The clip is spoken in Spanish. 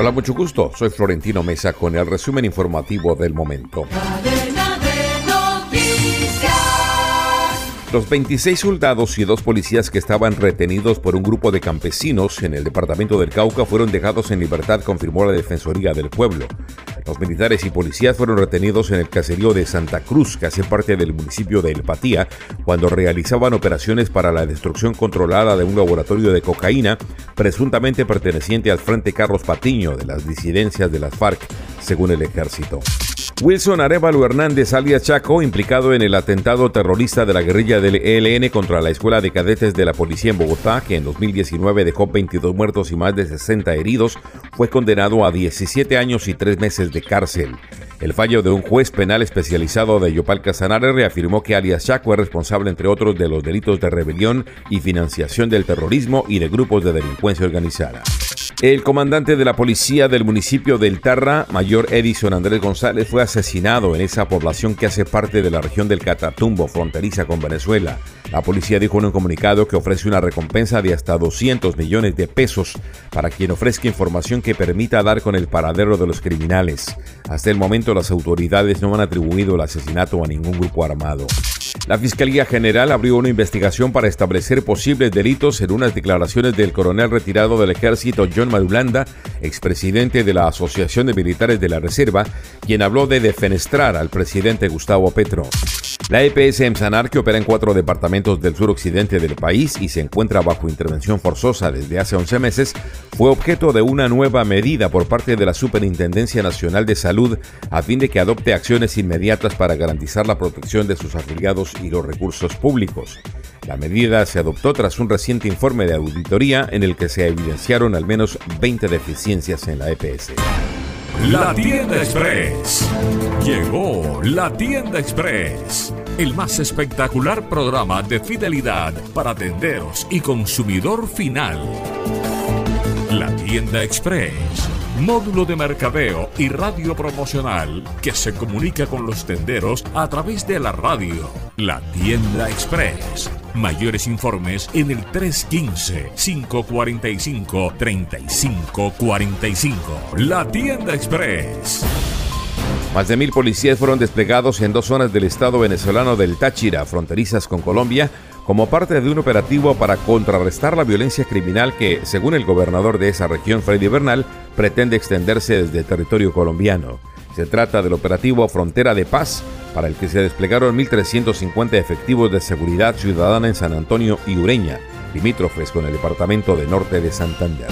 Hola, mucho gusto. Soy Florentino Mesa con el resumen informativo del momento. Los 26 soldados y dos policías que estaban retenidos por un grupo de campesinos en el departamento del Cauca fueron dejados en libertad, confirmó la Defensoría del Pueblo. Los militares y policías fueron retenidos en el caserío de Santa Cruz, que hace parte del municipio de El Patía, cuando realizaban operaciones para la destrucción controlada de un laboratorio de cocaína presuntamente perteneciente al Frente Carlos Patiño de las disidencias de las FARC, según el ejército. Wilson Arevalo Hernández, alias Chaco, implicado en el atentado terrorista de la guerrilla del ELN contra la Escuela de Cadetes de la Policía en Bogotá, que en 2019 dejó 22 muertos y más de 60 heridos, fue condenado a 17 años y 3 meses de cárcel. El fallo de un juez penal especializado de Yopal Casanare reafirmó que alias Chaco es responsable, entre otros, de los delitos de rebelión y financiación del terrorismo y de grupos de delincuencia organizada. El comandante de la policía del municipio del Tarra, mayor Edison Andrés González, fue asesinado en esa población que hace parte de la región del Catatumbo, fronteriza con Venezuela. La policía dijo en un comunicado que ofrece una recompensa de hasta 200 millones de pesos para quien ofrezca información que permita dar con el paradero de los criminales. Hasta el momento las autoridades no han atribuido el asesinato a ningún grupo armado. La Fiscalía General abrió una investigación para establecer posibles delitos en unas declaraciones del coronel retirado del ejército John Madulanda, expresidente de la Asociación de Militares de la Reserva, quien habló de defenestrar al presidente Gustavo Petro. La EPS Emsanar, que opera en cuatro departamentos del suroccidente del país y se encuentra bajo intervención forzosa desde hace 11 meses, fue objeto de una nueva medida por parte de la Superintendencia Nacional de Salud a fin de que adopte acciones inmediatas para garantizar la protección de sus afiliados y los recursos públicos. La medida se adoptó tras un reciente informe de auditoría en el que se evidenciaron al menos 20 deficiencias en la EPS. La tienda express. Llegó la tienda express. El más espectacular programa de fidelidad para tenderos y consumidor final. La tienda express módulo de mercadeo y radio promocional que se comunica con los tenderos a través de la radio. La tienda express. Mayores informes en el 315-545-3545. La tienda express. Más de mil policías fueron desplegados en dos zonas del estado venezolano del Táchira, fronterizas con Colombia, como parte de un operativo para contrarrestar la violencia criminal que, según el gobernador de esa región, Freddy Bernal, pretende extenderse desde territorio colombiano. Se trata del operativo Frontera de Paz, para el que se desplegaron 1.350 efectivos de seguridad ciudadana en San Antonio y Ureña, limítrofes con el departamento de Norte de Santander.